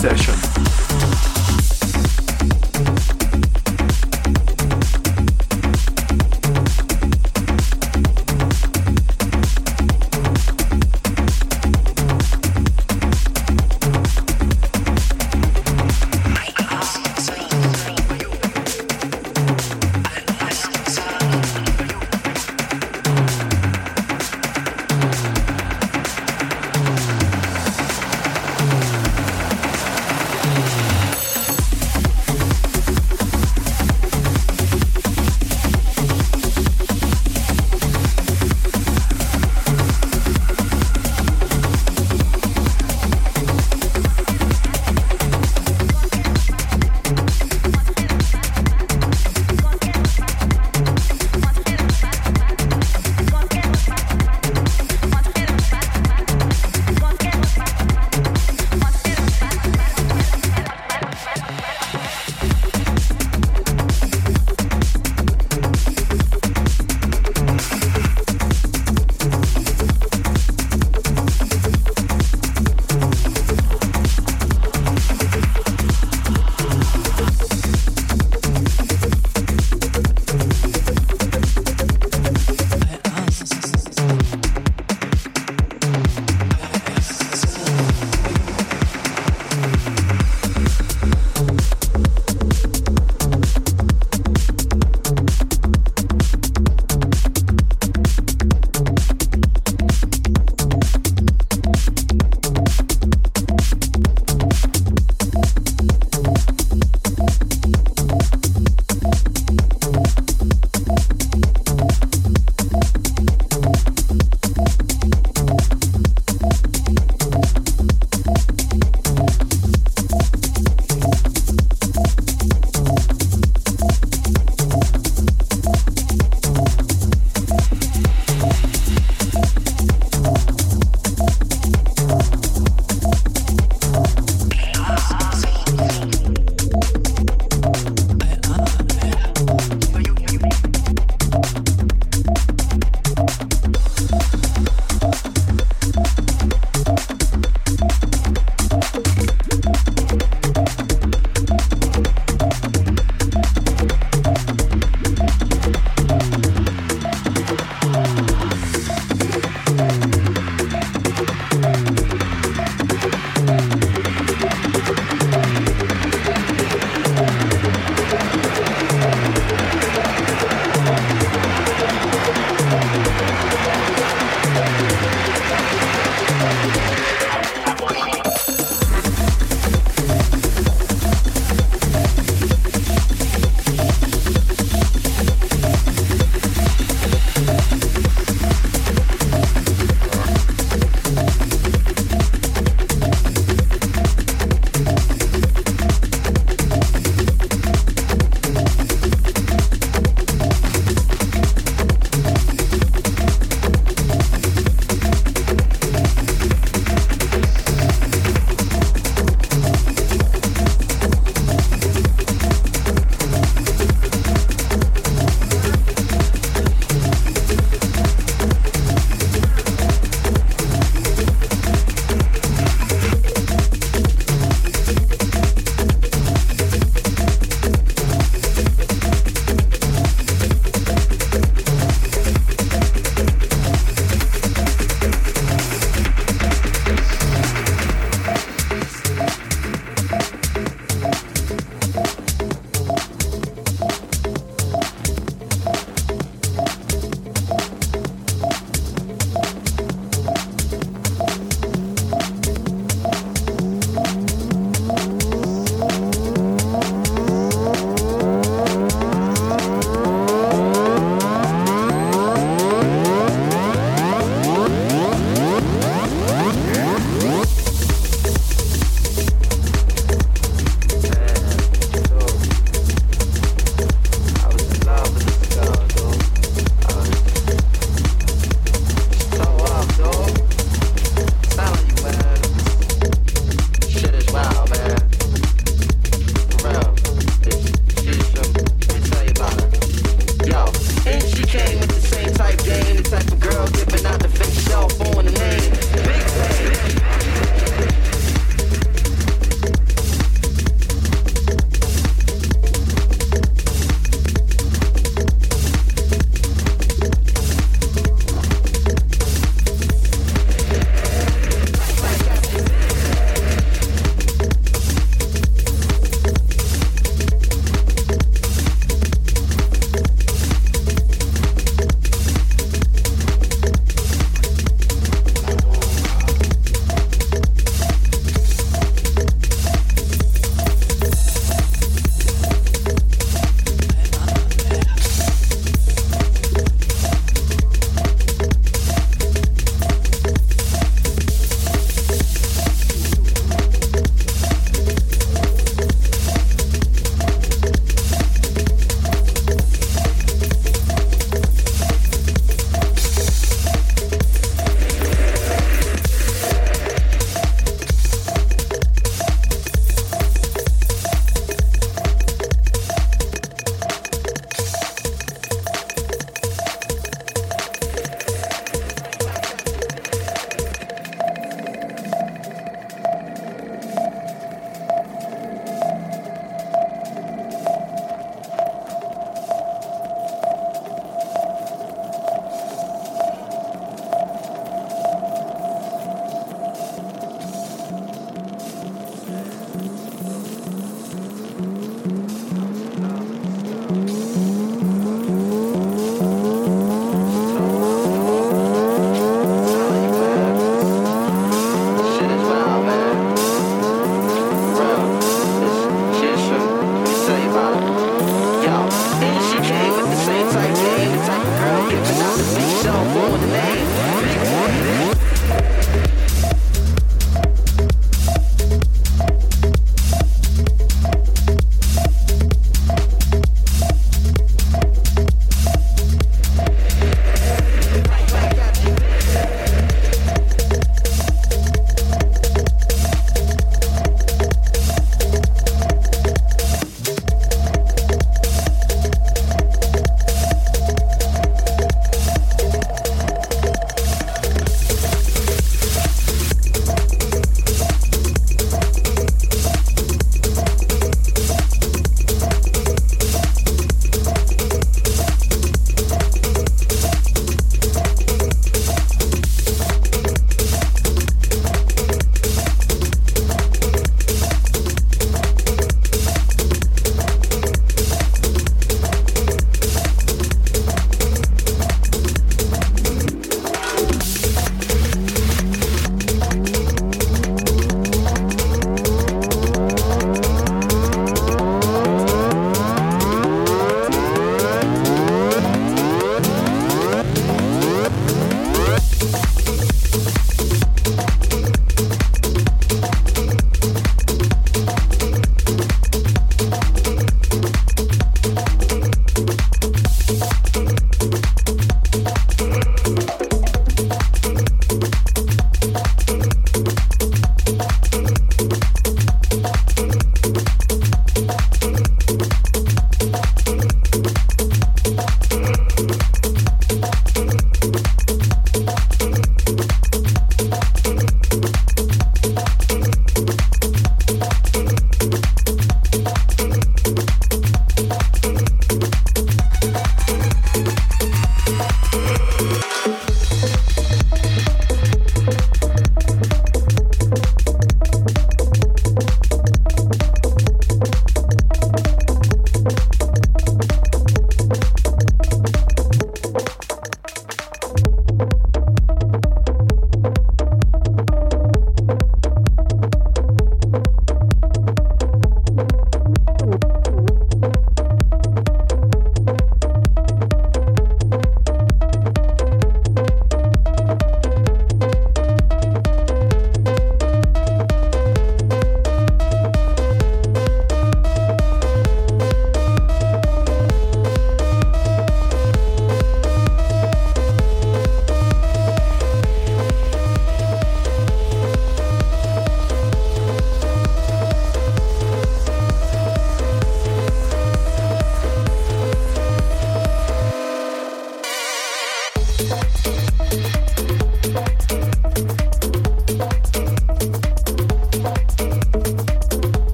Session.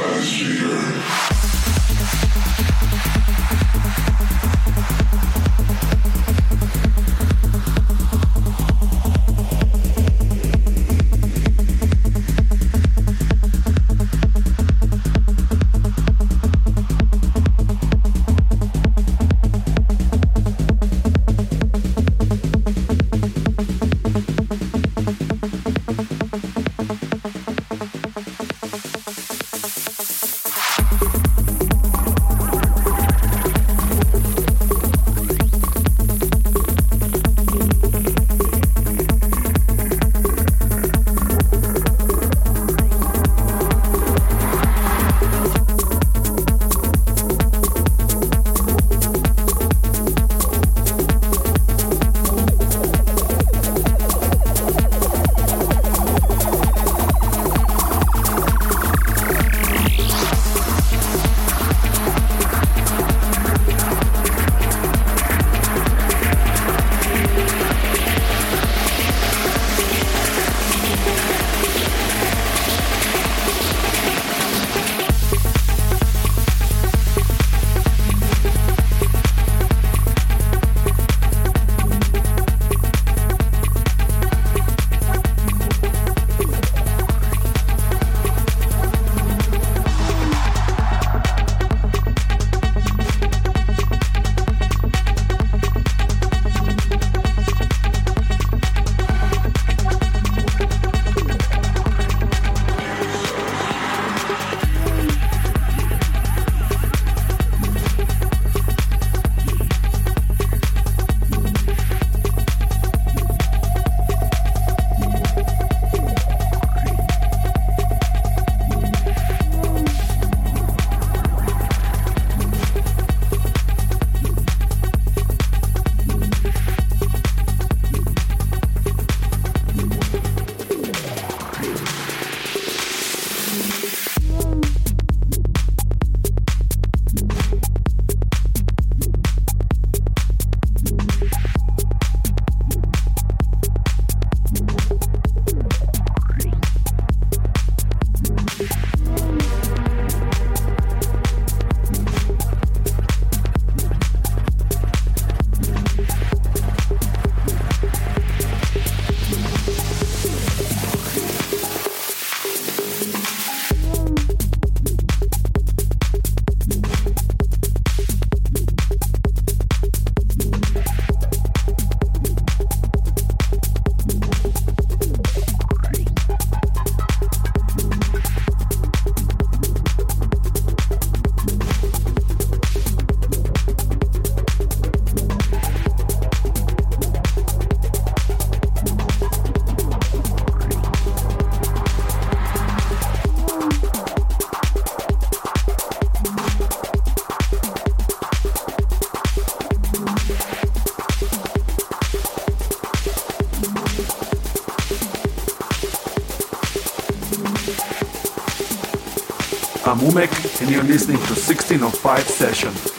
I'm Umek and you're listening to 1605 Session.